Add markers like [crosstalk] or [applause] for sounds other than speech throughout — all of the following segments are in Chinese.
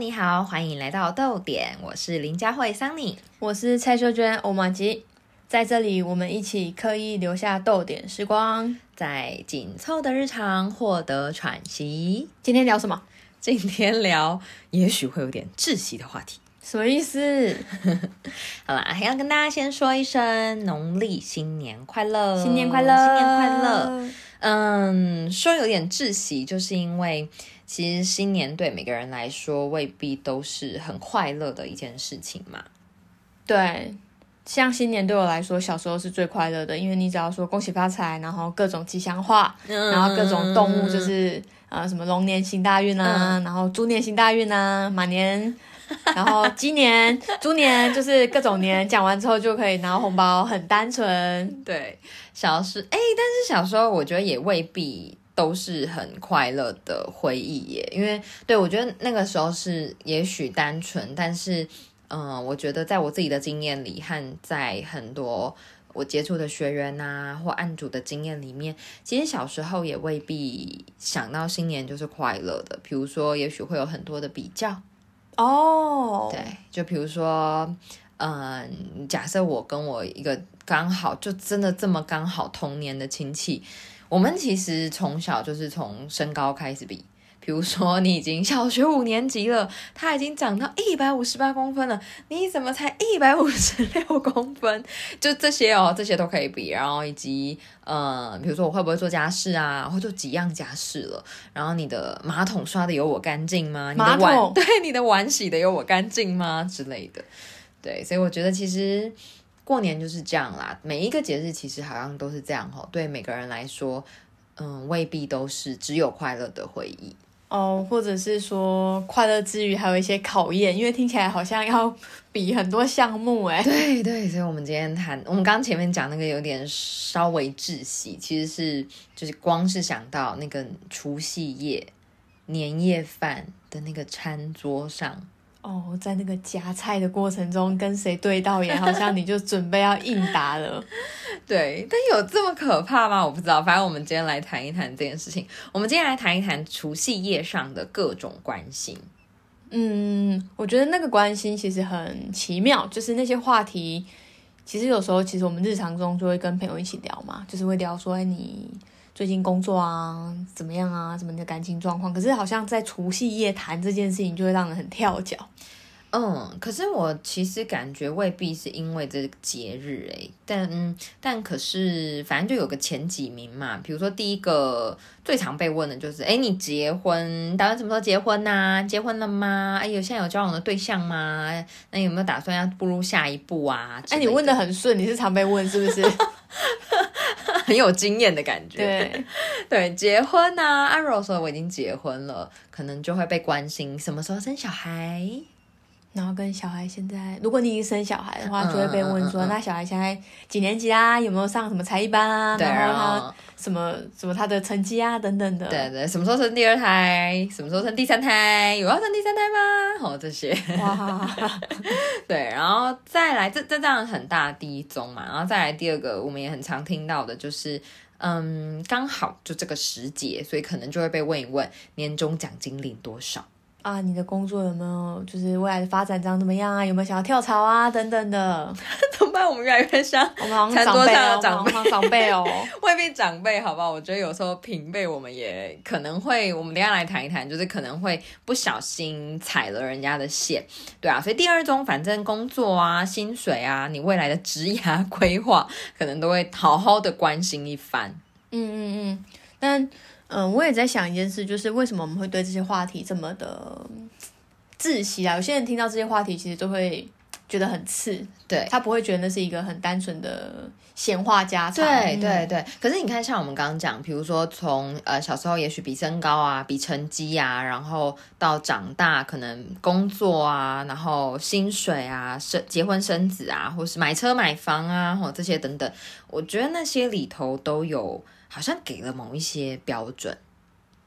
你好，欢迎来到豆点，我是林佳慧桑尼，我是蔡秀娟欧玛吉，在这里我们一起刻意留下豆点时光，在紧凑的日常获得喘息。今天聊什么？今天聊也许会有点窒息的话题，什么意思？[laughs] 好啦，还要跟大家先说一声农历新年快乐，新年快乐，新年快乐。嗯，说有点窒息，就是因为其实新年对每个人来说未必都是很快乐的一件事情嘛。对，像新年对我来说，小时候是最快乐的，因为你只要说恭喜发财，然后各种吉祥话，然后各种动物就是呃什么龙年行大运啊，[laughs] 然后猪年行大运啊，马年。[laughs] 然后鸡年、猪年就是各种年，讲完之后就可以拿红包，很单纯。对，小时哎，但是小时候我觉得也未必都是很快乐的回忆耶，因为对我觉得那个时候是也许单纯，但是嗯，我觉得在我自己的经验里和在很多我接触的学员呐或案主的经验里面，其实小时候也未必想到新年就是快乐的，比如说也许会有很多的比较。哦，对，就比如说，嗯，假设我跟我一个刚好就真的这么刚好同年的亲戚，我们其实从小就是从身高开始比。比如说，你已经小学五年级了，他已经长到一百五十八公分了，你怎么才一百五十六公分？就这些哦，这些都可以比。然后以及呃，比如说我会不会做家事啊，会做几样家事了？然后你的马桶刷的有我干净吗？马桶 [laughs] 对你的碗洗的有我干净吗？之类的。对，所以我觉得其实过年就是这样啦。每一个节日其实好像都是这样哦。对每个人来说，嗯，未必都是只有快乐的回忆。哦，或者是说快乐之余还有一些考验，因为听起来好像要比很多项目哎。[laughs] 对对，所以我们今天谈，我们刚前面讲那个有点稍微窒息，其实是就是光是想到那个除夕夜年夜饭的那个餐桌上。哦，在那个夹菜的过程中跟谁对到眼，好像你就准备要应答了。[laughs] 对，但有这么可怕吗？我不知道。反正我们今天来谈一谈这件事情。我们今天来谈一谈除夕夜上的各种关心。嗯，我觉得那个关心其实很奇妙，就是那些话题，其实有时候其实我们日常中就会跟朋友一起聊嘛，就是会聊说，哎，你。最近工作啊怎么样啊？什么的感情状况？可是好像在除夕夜谈这件事情，就会让人很跳脚。嗯，可是我其实感觉未必是因为这个节日诶，但但可是反正就有个前几名嘛。比如说第一个最常被问的就是，哎，你结婚打算什么时候结婚呐？结婚了吗？哎，有现在有交往的对象吗？那有没有打算要步入下一步啊？哎，你问的很顺，你是常被问是不是？[laughs] [laughs] 很有经验的感觉，对对，结婚呐，阿柔说我已经结婚了，可能就会被关心什么时候生小孩。然后跟小孩现在，如果你已经生小孩的话，就会被问说，那小孩现在几年级啊？有没有上什么才艺班啊？然后他什么什么他的成绩啊等等的。对对，什么时候生第二胎？什么时候生第三胎？有要生第三胎吗？哦，这些。哇。[laughs] 对，然后再来，这这这样很大第一宗嘛，然后再来第二个，我们也很常听到的就是，嗯，刚好就这个时节，所以可能就会被问一问年终奖金领多少。啊，你的工作有没有就是未来的发展长怎么样啊？有没有想要跳槽啊？等等的，[laughs] 怎么办？我们越来越像我们好像长辈哦，[laughs] 长辈长辈哦，未必长辈，好不好？我觉得有时候平辈我们也可能会，我们等下来谈一谈，就是可能会不小心踩了人家的线，对啊。所以第二种，反正工作啊、薪水啊、你未来的职业 [laughs] 规划，可能都会好好的关心一番。嗯嗯嗯，但。嗯，我也在想一件事，就是为什么我们会对这些话题这么的窒息啊？有些人听到这些话题，其实都会觉得很刺，对他不会觉得那是一个很单纯的闲话家常。对对对。可是你看，像我们刚刚讲，比如说从呃小时候，也许比身高啊，比成绩啊，然后到长大可能工作啊，然后薪水啊，生结婚生子啊，或是买车买房啊，或这些等等，我觉得那些里头都有。好像给了某一些标准，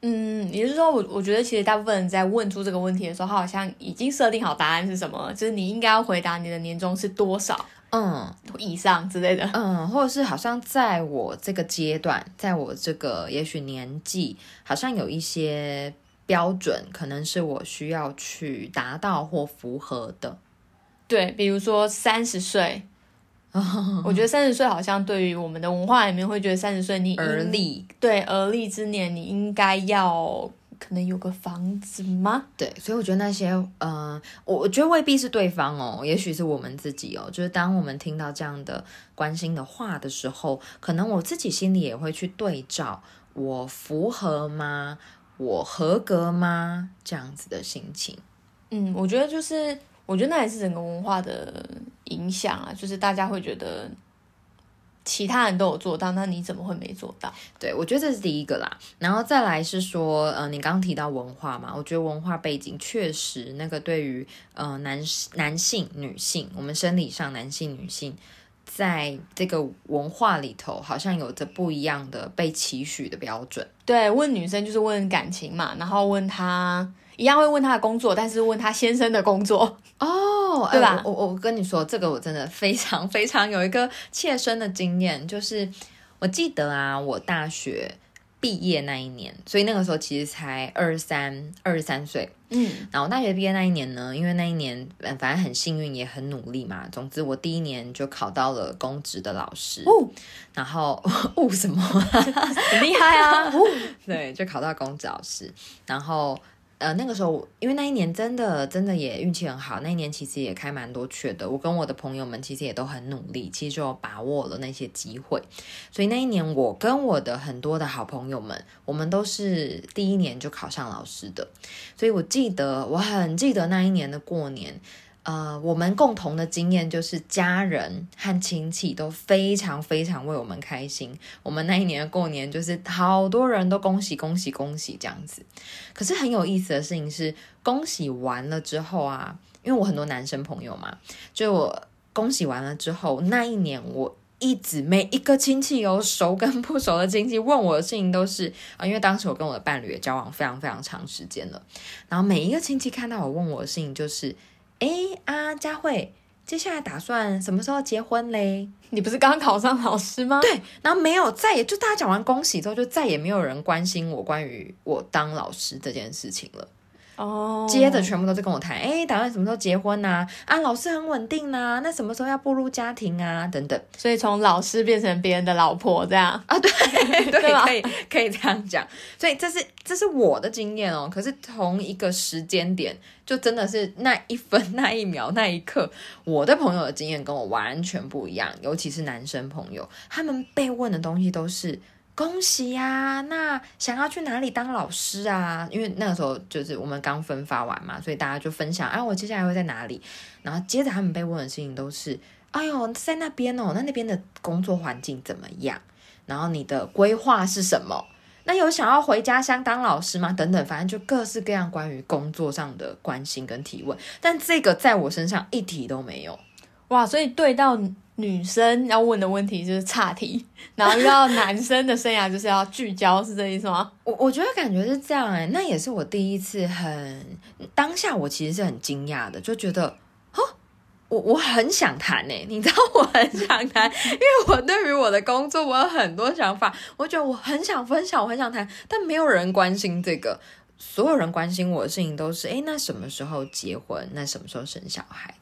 嗯，也就是说，我我觉得其实大部分人在问出这个问题的时候，他好像已经设定好答案是什么，就是你应该要回答你的年终是多少，嗯，以上之类的，嗯，或者是好像在我这个阶段，在我这个也许年纪，好像有一些标准可能是我需要去达到或符合的。对，比如说三十岁，[laughs] 我觉得三十岁好像对于我们的文化里面会觉得三十岁你而立，对而立之年你应该要。可能有个房子吗？对，所以我觉得那些，呃，我我觉得未必是对方哦，也许是我们自己哦。就是当我们听到这样的关心的话的时候，可能我自己心里也会去对照，我符合吗？我合格吗？这样子的心情。嗯，我觉得就是，我觉得那也是整个文化的影响啊，就是大家会觉得。其他人都有做到，那你怎么会没做到？对，我觉得这是第一个啦。然后再来是说，呃，你刚刚提到文化嘛，我觉得文化背景确实那个对于呃男男性、女性，我们生理上男性、女性，在这个文化里头，好像有着不一样的被期许的标准。对，问女生就是问感情嘛，然后问她一样会问他的工作，但是问他先生的工作。哦。[laughs] 对吧？我我跟你说，这个我真的非常非常有一个切身的经验，就是我记得啊，我大学毕业那一年，所以那个时候其实才二三二十三岁，嗯，然后大学毕业那一年呢，因为那一年反正很幸运也很努力嘛，总之我第一年就考到了公职的老师，哦，然后 [laughs] 哦什么？[laughs] 很厉害啊，对，就考到公职老师，然后。呃，那个时候，因为那一年真的真的也运气很好，那一年其实也开蛮多缺的。我跟我的朋友们其实也都很努力，其实就把握了那些机会。所以那一年，我跟我的很多的好朋友们，我们都是第一年就考上老师的。所以我记得，我很记得那一年的过年。呃，我们共同的经验就是家人和亲戚都非常非常为我们开心。我们那一年的过年就是好多人都恭喜恭喜恭喜这样子。可是很有意思的事情是，恭喜完了之后啊，因为我很多男生朋友嘛，就我恭喜完了之后，那一年我一直每一个亲戚有熟跟不熟的亲戚问我的事情都是啊，因为当时我跟我的伴侣也交往非常非常长时间了，然后每一个亲戚看到我问我的事情就是。哎啊，佳慧，接下来打算什么时候结婚嘞？你不是刚考上老师吗？对，然后没有再也就大家讲完恭喜之后，就再也没有人关心我关于我当老师这件事情了。哦，接着全部都是跟我谈，哎，打算什么时候结婚呐？啊，老师很稳定呐，那什么时候要步入家庭啊？等等，所以从老师变成别人的老婆这样啊？对 [laughs] 对，可以可以这样讲。所以这是这是我的经验哦。可是同一个时间点，就真的是那一分那一秒那一刻，我的朋友的经验跟我完全不一样，尤其是男生朋友，他们被问的东西都是。恭喜呀！那想要去哪里当老师啊？因为那个时候就是我们刚分发完嘛，所以大家就分享啊，我接下来会在哪里？然后接着他们被问的事情都是：哎呦，在那边哦，那那边的工作环境怎么样？然后你的规划是什么？那有想要回家乡当老师吗？等等，反正就各式各样关于工作上的关心跟提问。但这个在我身上一题都没有。哇，所以对到。女生要问的问题就是岔题，[laughs] 然后遇到男生的生涯就是要聚焦，是这意思吗？我我觉得感觉是这样哎，那也是我第一次很当下，我其实是很惊讶的，就觉得哦，我我很想谈哎，你知道我很想谈，因为我对于我的工作我有很多想法，我觉得我很想分享，我很想谈，但没有人关心这个，所有人关心我的事情都是哎，那什么时候结婚？那什么时候生小孩？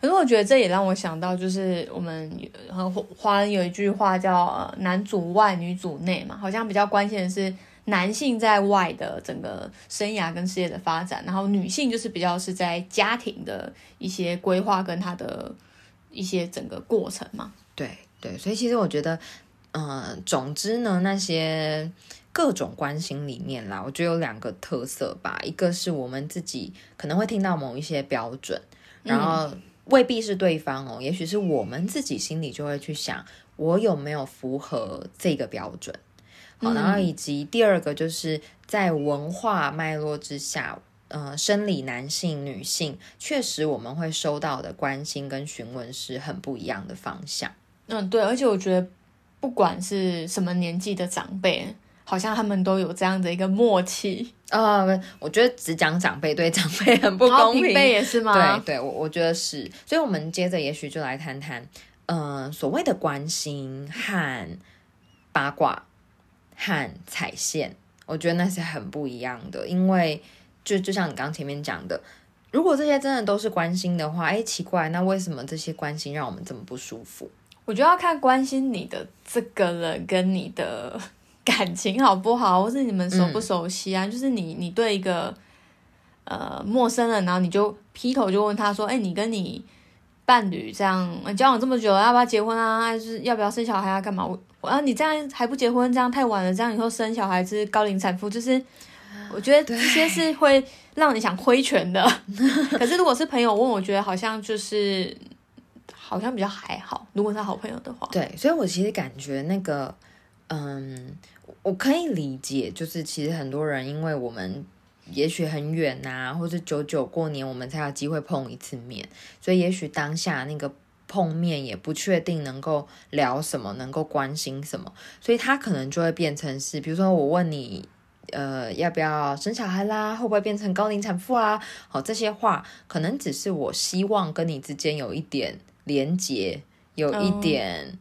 可是我觉得这也让我想到，就是我们和华人有一句话叫“男主外，女主内”嘛，好像比较关心的是男性在外的整个生涯跟事业的发展，然后女性就是比较是在家庭的一些规划跟她的一些整个过程嘛。对对，所以其实我觉得，嗯，总之呢，那些各种关心里面啦，我觉得有两个特色吧，一个是我们自己可能会听到某一些标准，然后。未必是对方哦，也许是我们自己心里就会去想，我有没有符合这个标准？好，然后以及第二个就是在文化脉络之下，呃，生理男性、女性，确实我们会收到的关心跟询问是很不一样的方向。嗯，对，而且我觉得不管是什么年纪的长辈。好像他们都有这样的一个默契呃！我觉得只讲长辈对长辈很不公平，也是吗？对对，我我觉得是。所以，我们接着也许就来谈谈，嗯，所谓的关心和八卦和踩线，我觉得那是很不一样的，因为就就像你刚前面讲的，如果这些真的都是关心的话，哎，奇怪，那为什么这些关心让我们这么不舒服？我觉得要看关心你的这个人跟你的感情好不好，[laughs] 或是你们熟不熟悉啊？就是你你对一个呃陌生人，然后你就劈头就问他说：“哎，你跟你伴侣这样交往这么久，要不要结婚啊？还是要不要生小孩啊？干嘛？我啊，你这样还不结婚，这样太晚了，这样以后生小孩是高龄产妇，就是我觉得这些是会让你想挥拳的。[laughs] 可是如果是朋友问，我觉得好像就是。好像比较还好，如果是好朋友的话。对，所以我其实感觉那个，嗯，我可以理解，就是其实很多人因为我们也许很远呐，或者久久过年我们才有机会碰一次面，所以也许当下那个碰面也不确定能够聊什么，能够关心什么，所以他可能就会变成是，比如说我问你，呃，要不要生小孩啦，会不会变成高龄产妇啊？好，这些话可能只是我希望跟你之间有一点。连接有一点，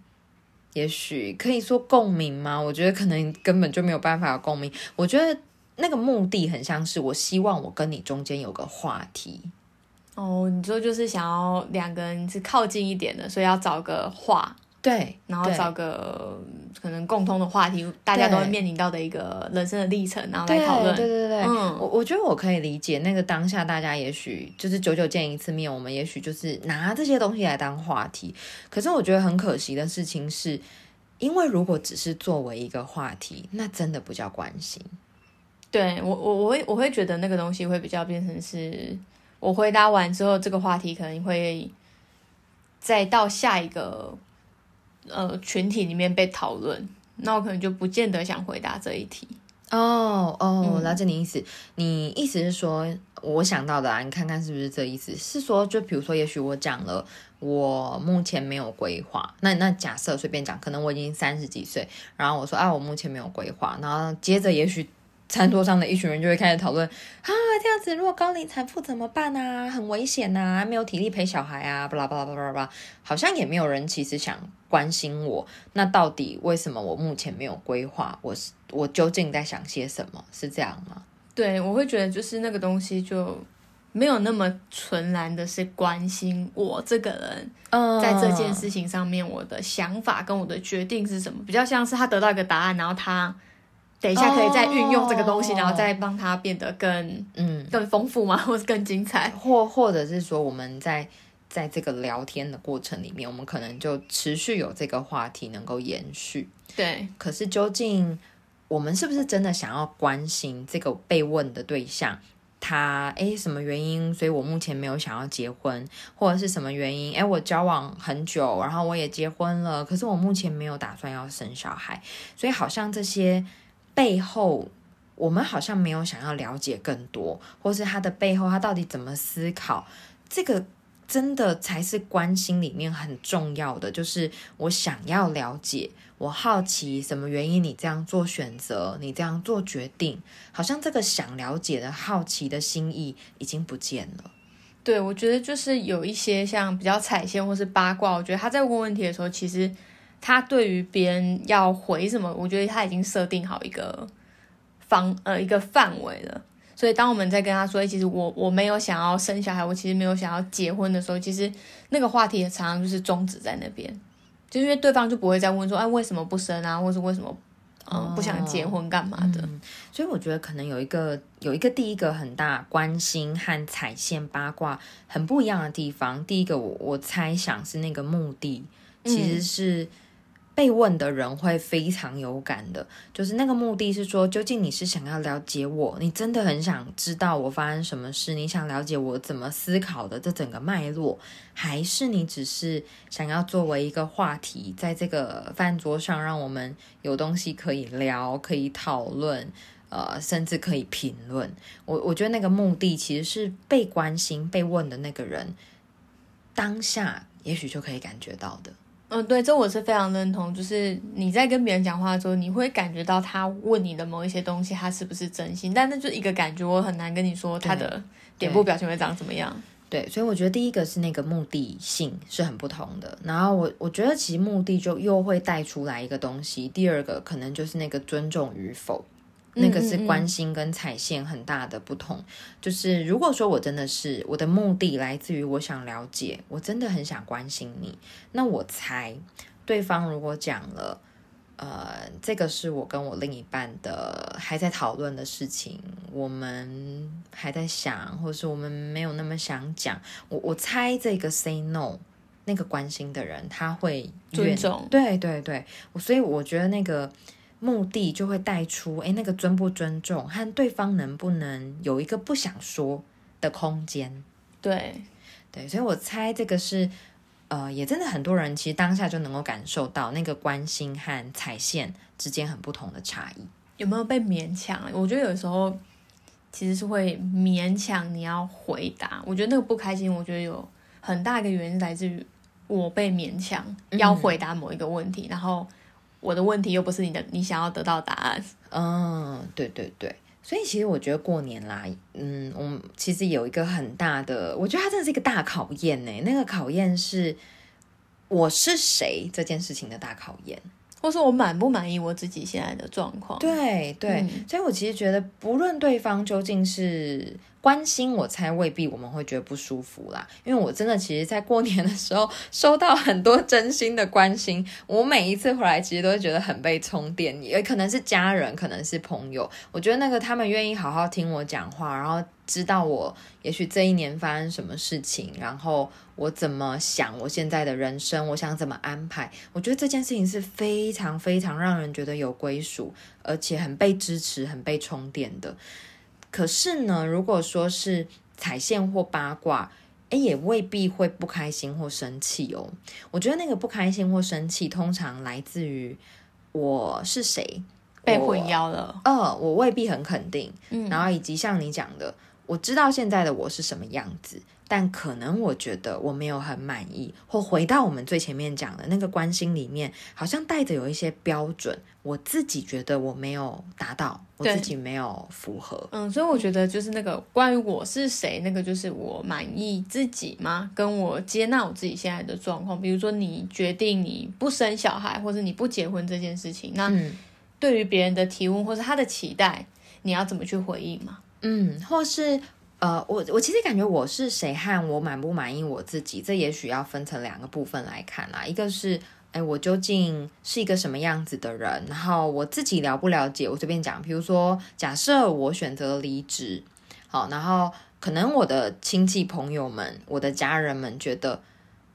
也许可以说共鸣吗？我觉得可能根本就没有办法共鸣。我觉得那个目的很像是，我希望我跟你中间有个话题。哦，你说就是想要两个人是靠近一点的，所以要找个话。对，然后找个可能共通的话题，大家都会面临到的一个人生的历程，然后来讨论。对对对，嗯，我我觉得我可以理解那个当下，大家也许就是久久见一次面，我们也许就是拿这些东西来当话题。可是我觉得很可惜的事情是，因为如果只是作为一个话题，那真的不叫关心。对我我我会我会觉得那个东西会比较变成是，我回答完之后，这个话题可能会再到下一个。呃，群体里面被讨论，那我可能就不见得想回答这一题。哦哦，我了解你意思。你意思是说，我想到的啊，你看看是不是这意思？是说，就比如说，也许我讲了，我目前没有规划。那那假设随便讲，可能我已经三十几岁，然后我说啊，我目前没有规划，然后接着也许。餐桌上的一群人就会开始讨论啊，这样子如果高龄产妇怎么办啊？很危险呐，没有体力陪小孩啊，巴拉巴拉巴拉巴拉，好像也没有人其实想关心我。那到底为什么我目前没有规划？我是我究竟在想些什么？是这样吗？对，我会觉得就是那个东西就没有那么纯然的是关心我这个人，在这件事情上面我的想法跟我的决定是什么？比较像是他得到一个答案，然后他。等一下，可以再运用这个东西，然后再帮它变得更嗯更丰富吗？[laughs] 或者更精彩？或或者是说，我们在在这个聊天的过程里面，我们可能就持续有这个话题能够延续。对。可是究竟我们是不是真的想要关心这个被问的对象？他诶什么原因？所以我目前没有想要结婚，或者是什么原因？诶我交往很久，然后我也结婚了，可是我目前没有打算要生小孩，所以好像这些。背后，我们好像没有想要了解更多，或是他的背后，他到底怎么思考？这个真的才是关心里面很重要的，就是我想要了解，我好奇什么原因你这样做选择，你这样做决定，好像这个想了解的好奇的心意已经不见了。对，我觉得就是有一些像比较踩线或是八卦，我觉得他在问问题的时候，其实。他对于别人要回什么，我觉得他已经设定好一个方呃一个范围了。所以当我们在跟他说，其实我我没有想要生小孩，我其实没有想要结婚的时候，其实那个话题也常常就是终止在那边，就因为对方就不会再问说，哎，为什么不生啊，或是为什么嗯不想结婚干嘛的？所以我觉得可能有一个有一个第一个很大关心和踩线八卦很不一样的地方。第一个我我猜想是那个目的其实是。被问的人会非常有感的，就是那个目的是说，究竟你是想要了解我，你真的很想知道我发生什么事，你想了解我怎么思考的这整个脉络，还是你只是想要作为一个话题，在这个饭桌上让我们有东西可以聊、可以讨论，呃，甚至可以评论。我我觉得那个目的其实是被关心、被问的那个人当下也许就可以感觉到的。嗯，对，这我是非常认同。就是你在跟别人讲话的时候，你会感觉到他问你的某一些东西，他是不是真心？但那就一个感觉，我很难跟你说他的脸部表情会长怎么样。对，所以我觉得第一个是那个目的性是很不同的。然后我我觉得其实目的就又会带出来一个东西。第二个可能就是那个尊重与否。那个是关心跟踩线很大的不同。就是如果说我真的是我的目的来自于我想了解，我真的很想关心你，那我猜对方如果讲了。呃，这个是我跟我另一半的还在讨论的事情，我们还在想，或者是我们没有那么想讲。我我猜这个 say no 那个关心的人他会尊重，对对对，所以我觉得那个目的就会带出，哎，那个尊不尊重和对方能不能有一个不想说的空间。对对，所以我猜这个是。呃，也真的很多人其实当下就能够感受到那个关心和踩线之间很不同的差异。有没有被勉强？我觉得有时候其实是会勉强你要回答。我觉得那个不开心，我觉得有很大一个原因来自于我被勉强要回答某一个问题，然后我的问题又不是你的你想要得到答案。嗯，对对对。所以其实我觉得过年啦，嗯，我们其实有一个很大的，我觉得它真的是一个大考验呢。那个考验是我是谁这件事情的大考验。或是我满不满意我自己现在的状况？对对，所以我其实觉得，不论对方究竟是关心，我猜未必我们会觉得不舒服啦。因为我真的其实，在过年的时候收到很多真心的关心，我每一次回来其实都会觉得很被充电，也可能是家人，可能是朋友。我觉得那个他们愿意好好听我讲话，然后。知道我也许这一年发生什么事情，然后我怎么想，我现在的人生，我想怎么安排？我觉得这件事情是非常非常让人觉得有归属，而且很被支持、很被充电的。可是呢，如果说是踩线或八卦，诶，也未必会不开心或生气哦。我觉得那个不开心或生气，通常来自于我是谁被混淆了。呃，我未必很肯定。嗯，然后以及像你讲的。我知道现在的我是什么样子，但可能我觉得我没有很满意，或回到我们最前面讲的那个关心里面，好像带着有一些标准，我自己觉得我没有达到，我自己没有符合。嗯，所以我觉得就是那个关于我是谁，那个就是我满意自己吗？跟我接纳我自己现在的状况，比如说你决定你不生小孩，或者你不结婚这件事情，那对于别人的提问或者他的期待，你要怎么去回应吗？嗯，或是呃，我我其实感觉我是谁和我满不满意我自己，这也许要分成两个部分来看啦。一个是，哎，我究竟是一个什么样子的人？然后我自己了不了解？我随便讲，比如说，假设我选择离职，好，然后可能我的亲戚朋友们、我的家人们觉得。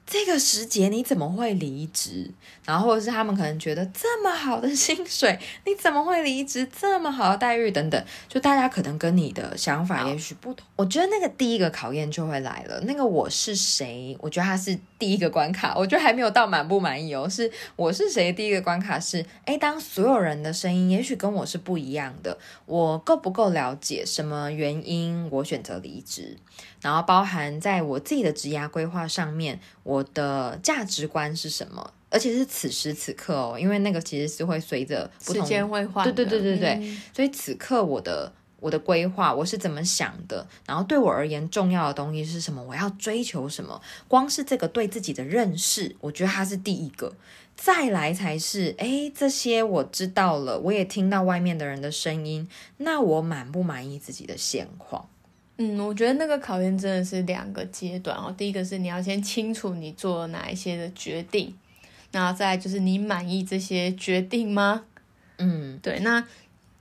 这个时节你怎么会离职？然后或者是他们可能觉得这么好的薪水，你怎么会离职？这么好的待遇等等，就大家可能跟你的想法也许不同。我觉得那个第一个考验就会来了。那个我是谁？我觉得他是第一个关卡。我觉得还没有到满不满意哦，是我是谁？第一个关卡是，哎，当所有人的声音也许跟我是不一样的，我够不够了解什么原因我选择离职？然后包含在我自己的职涯规划上面，我的价值观是什么？而且是此时此刻哦，因为那个其实是会随着时间会换，对对对对对。所以此刻我的我的规划我是怎么想的？然后对我而言重要的东西是什么？我要追求什么？光是这个对自己的认识，我觉得它是第一个，再来才是哎，这些我知道了，我也听到外面的人的声音，那我满不满意自己的现况？嗯，我觉得那个考验真的是两个阶段哦。第一个是你要先清楚你做了哪一些的决定，然后再就是你满意这些决定吗？嗯，对。那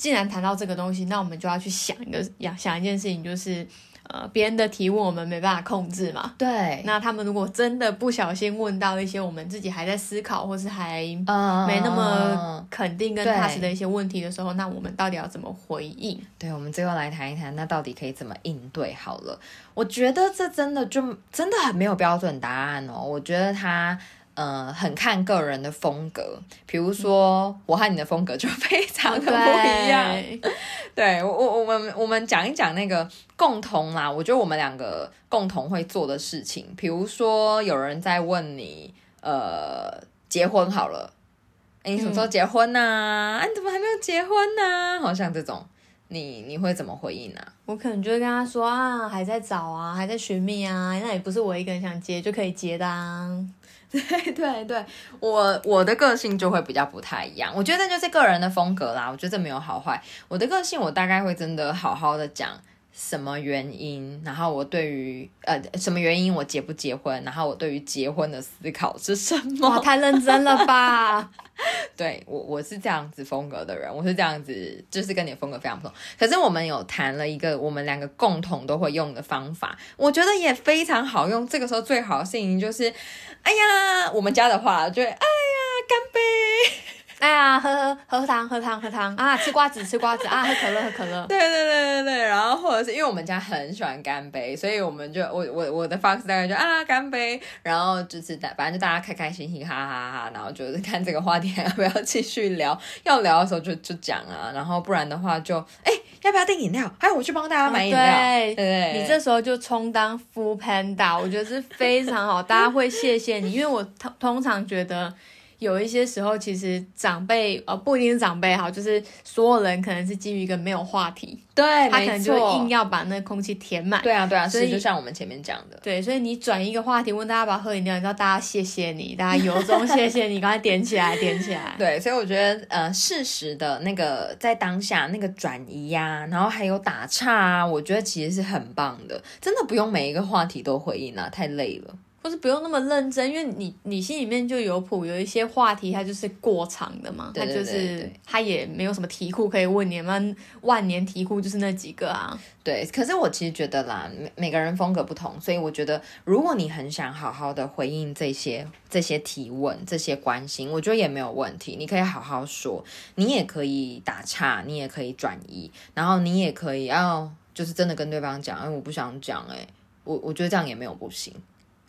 既然谈到这个东西，那我们就要去想一个想想一件事情，就是。呃，别人的提问我们没办法控制嘛？对。那他们如果真的不小心问到一些我们自己还在思考，或是还没那么肯定跟踏实的一些问题的时候，那我们到底要怎么回应？对，我们最后来谈一谈，那到底可以怎么应对？好了，我觉得这真的就真的很没有标准答案哦。我觉得他。呃，很看个人的风格，比如说我和你的风格就非常的不一样。[laughs] 对我，我我们我们讲一讲那个共同啦。我觉得我们两个共同会做的事情，比如说有人在问你，呃，结婚好了，你什么时候结婚呢？你怎么还没有结婚呢？好像这种，你你会怎么回应呢？我可能就会跟他说啊，还在找啊，还在寻觅啊，那也不是我一个人想结就可以结的啊。[laughs] 对对对，我我的个性就会比较不太一样。我觉得就是个人的风格啦，我觉得这没有好坏。我的个性，我大概会真的好好的讲。什么原因？然后我对于呃什么原因我结不结婚？然后我对于结婚的思考是什么？哇，太认真了吧！[laughs] 对我我是这样子风格的人，我是这样子，就是跟你的风格非常不同。可是我们有谈了一个我们两个共同都会用的方法，我觉得也非常好用。这个时候最好的事情就是，哎呀，我们家的话就会，哎呀，干杯。哎呀，喝喝喝汤，喝汤喝汤啊！吃瓜子吃瓜子啊！喝可乐喝可乐。[laughs] 对对对对对，然后或者是因为我们家很喜欢干杯，所以我们就我我我的 Fox 大概就啊干杯，然后就是大 [laughs] 反正就大家开开心心哈哈哈，然后就是看这个话题要不要继续聊，要聊的时候就就讲啊，然后不然的话就哎要不要订饮料？哎我去帮大家买饮料。对对，你这时候就充当 full panda，我觉得是非常好，大家会谢谢你，因为我通通常觉得。有一些时候，其实长辈呃不一定是长辈哈，就是所有人可能是基于一个没有话题，对，他可能就硬要把那空气填满。对啊，对啊，所以就像我们前面讲的，对，所以你转一个话题，问大家要不要喝饮料，你知道大家谢谢你，大家由衷谢谢你，刚才点起来，点起来。对，所以我觉得呃，适时的那个在当下那个转移呀，然后还有打岔啊，我觉得其实是很棒的，真的不用每一个话题都回应啊，太累了。或是不用那么认真，因为你你心里面就有谱，有一些话题它就是过长的嘛，它就是它也没有什么题库可以问你们，万年题库就是那几个啊。对，可是我其实觉得啦，每每个人风格不同，所以我觉得如果你很想好好的回应这些这些提问、这些关心，我觉得也没有问题，你可以好好说，你也可以打岔，你也可以转移，然后你也可以要就是真的跟对方讲，哎，我不想讲，哎，我我觉得这样也没有不行。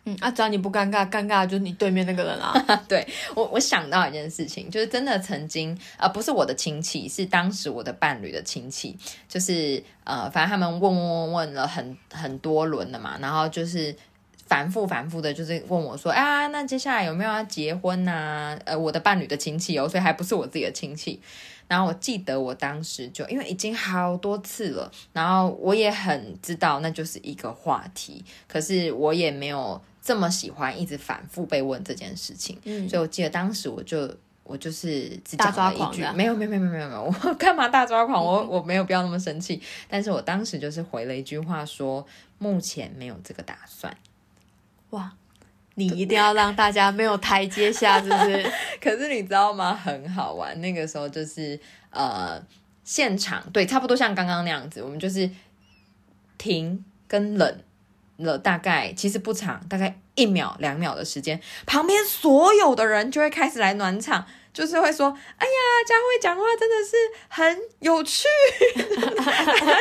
嗯啊，只要你不尴尬，尴尬就是你对面那个人啊。[laughs] 对我，我想到一件事情，就是真的曾经，呃，不是我的亲戚，是当时我的伴侣的亲戚，就是呃，反正他们问问问问了很很多轮了嘛，然后就是反复反复的，就是问我说，啊，那接下来有没有要结婚呐？呃，我的伴侣的亲戚哦，所以还不是我自己的亲戚。然后我记得我当时就因为已经好多次了，然后我也很知道那就是一个话题，可是我也没有。这么喜欢一直反复被问这件事情，所以我记得当时我就我就是只讲了一句，没有没有没有没有没有，我 [laughs] 干嘛大抓狂？我我没有必要那么生气，但是我当时就是回了一句话说，目前没有这个打算。哇，你一定要让大家没有台阶下，是不是？[laughs] 可是你知道吗？很好玩，那个时候就是呃，现场对，差不多像刚刚那样子，我们就是停跟冷。了大概其实不长，大概一秒两秒的时间，旁边所有的人就会开始来暖场，就是会说：“哎呀，佳慧讲话真的是很有趣，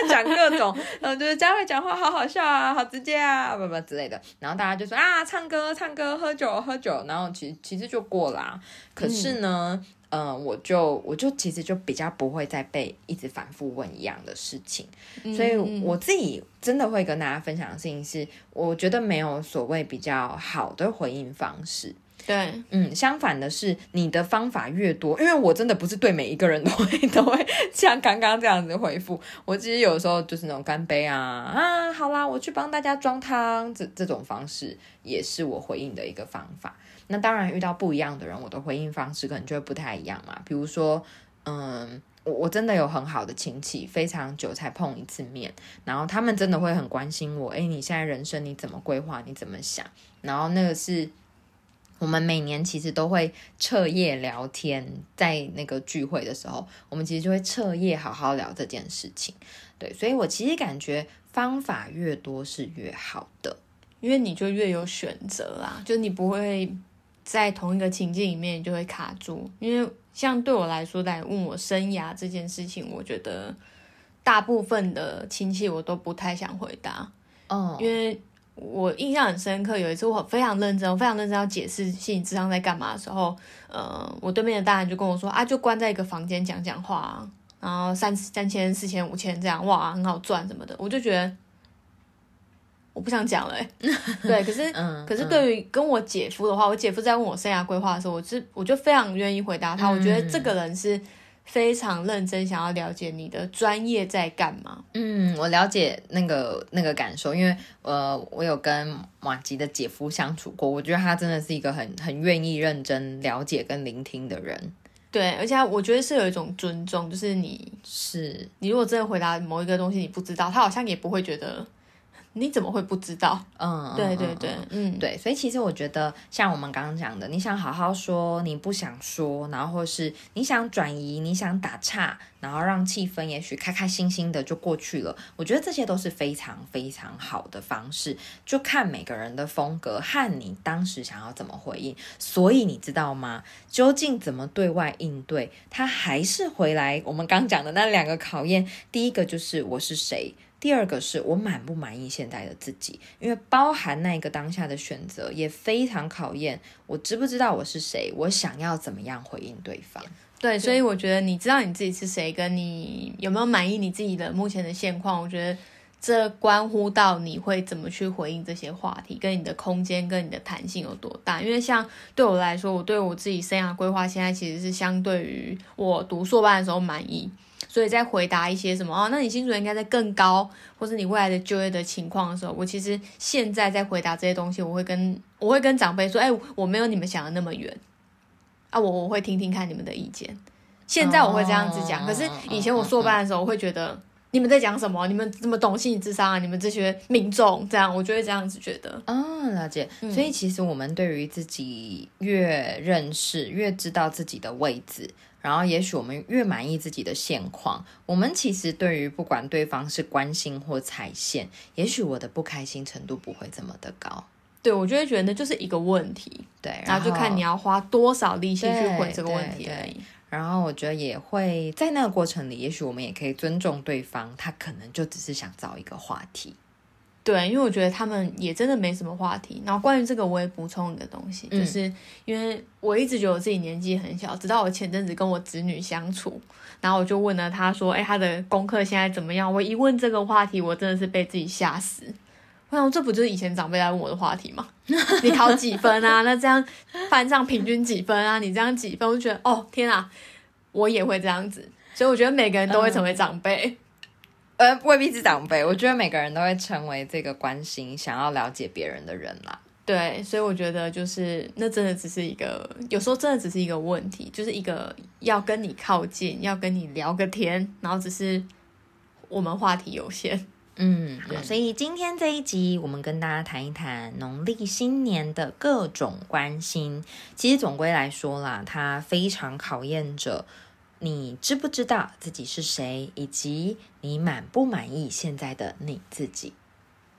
讲各种，嗯，就是佳慧讲话好好笑啊，好直接啊，不不之类的。”然后大家就说：“啊，唱歌唱歌，喝酒喝酒。”然后其实其实就过啦。可是呢。嗯，我就我就其实就比较不会再被一直反复问一样的事情，所以我自己真的会跟大家分享的事情是，我觉得没有所谓比较好的回应方式。对，嗯，相反的是，你的方法越多，因为我真的不是对每一个人都会 [laughs] 都会像刚刚这样子回复，我其实有时候就是那种干杯啊啊，好啦，我去帮大家装汤，这这种方式也是我回应的一个方法。那当然，遇到不一样的人，我的回应方式可能就会不太一样嘛。比如说，嗯，我我真的有很好的亲戚，非常久才碰一次面，然后他们真的会很关心我。诶，你现在人生你怎么规划？你怎么想？然后那个是我们每年其实都会彻夜聊天，在那个聚会的时候，我们其实就会彻夜好好聊这件事情。对，所以我其实感觉方法越多是越好的，因为你就越有选择啦，就你不会。在同一个情境里面就会卡住，因为像对我来说来问我生涯这件事情，我觉得大部分的亲戚我都不太想回答。嗯，因为我印象很深刻，有一次我非常认真，我非常认真要解释心理智商在干嘛的时候，呃，我对面的大人就跟我说啊，就关在一个房间讲讲话，然后三三千、四千、五千这样，哇，很好赚什么的，我就觉得。我不想讲了，[laughs] 对，可是，可是对于跟我姐夫的话，我姐夫在问我生涯规划的时候，我是我就非常愿意回答他。我觉得这个人是非常认真想要了解你的专业在干嘛。嗯，我了解那个那个感受，因为呃，我有跟马吉的姐夫相处过，我觉得他真的是一个很很愿意认真了解跟聆听的人。对，而且我觉得是有一种尊重，就是你是你如果真的回答某一个东西你不知道，他好像也不会觉得。你怎么会不知道？嗯，对对对，嗯，对，所以其实我觉得，像我们刚刚讲的，你想好好说，你不想说，然后或是你想转移，你想打岔，然后让气氛也许开开心心的就过去了。我觉得这些都是非常非常好的方式，就看每个人的风格和你当时想要怎么回应。所以你知道吗？究竟怎么对外应对？他还是回来我们刚讲的那两个考验。第一个就是我是谁。第二个是我满不满意现在的自己，因为包含那一个当下的选择也非常考验我知不知道我是谁，我想要怎么样回应对方。对，所以我觉得你知道你自己是谁，跟你有没有满意你自己的目前的现况，我觉得这关乎到你会怎么去回应这些话题，跟你的空间跟你的弹性有多大。因为像对我来说，我对我自己生涯规划现在其实是相对于我读硕班的时候满意。所以在回答一些什么哦，那你薪水应该在更高，或是你未来的就业的情况的时候，我其实现在在回答这些东西，我会跟我会跟长辈说，哎，我没有你们想的那么远啊，我我会听听看你们的意见。现在我会这样子讲，可是以前我硕班的时候，我会觉得你们在讲什么？你们这么懂心理智商啊？你们这些民众这样，我就会这样子觉得。嗯，了解。所以其实我们对于自己越认识，越知道自己的位置。然后，也许我们越满意自己的现况，我们其实对于不管对方是关心或踩线，也许我的不开心程度不会这么的高。对，我就会觉得那就是一个问题。对，然后就看你要花多少力气去回这个问题而已。然后我觉得也会在那个过程里，也许我们也可以尊重对方，他可能就只是想找一个话题。对，因为我觉得他们也真的没什么话题。然后关于这个，我也补充一个东西，就是因为我一直觉得我自己年纪很小，直到我前阵子跟我侄女相处，然后我就问了她说：“哎，她的功课现在怎么样？”我一问这个话题，我真的是被自己吓死。我想，这不就是以前长辈来问我的话题吗？[laughs] 你考几分啊？那这样班上平均几分啊？你这样几分？我就觉得，哦，天啊，我也会这样子。所以我觉得每个人都会成为长辈。呃，未必是长辈，我觉得每个人都会成为这个关心、想要了解别人的人啦。对，所以我觉得就是那真的只是一个，有时候真的只是一个问题，就是一个要跟你靠近，要跟你聊个天，然后只是我们话题有限。嗯，所以今天这一集我们跟大家谈一谈农历新年的各种关心。其实总归来说啦，它非常考验着。你知不知道自己是谁，以及你满不满意现在的你自己？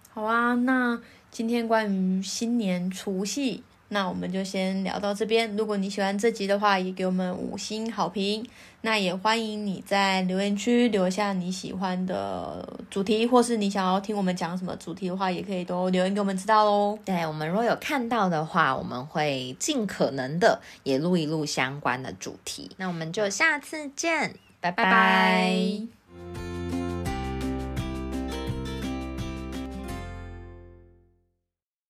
好啊，那今天关于新年除夕。那我们就先聊到这边。如果你喜欢这集的话，也给我们五星好评。那也欢迎你在留言区留下你喜欢的主题，或是你想要听我们讲什么主题的话，也可以都留言给我们知道喽。对我们如果有看到的话，我们会尽可能的也录一录相关的主题。那我们就下次见，拜拜拜。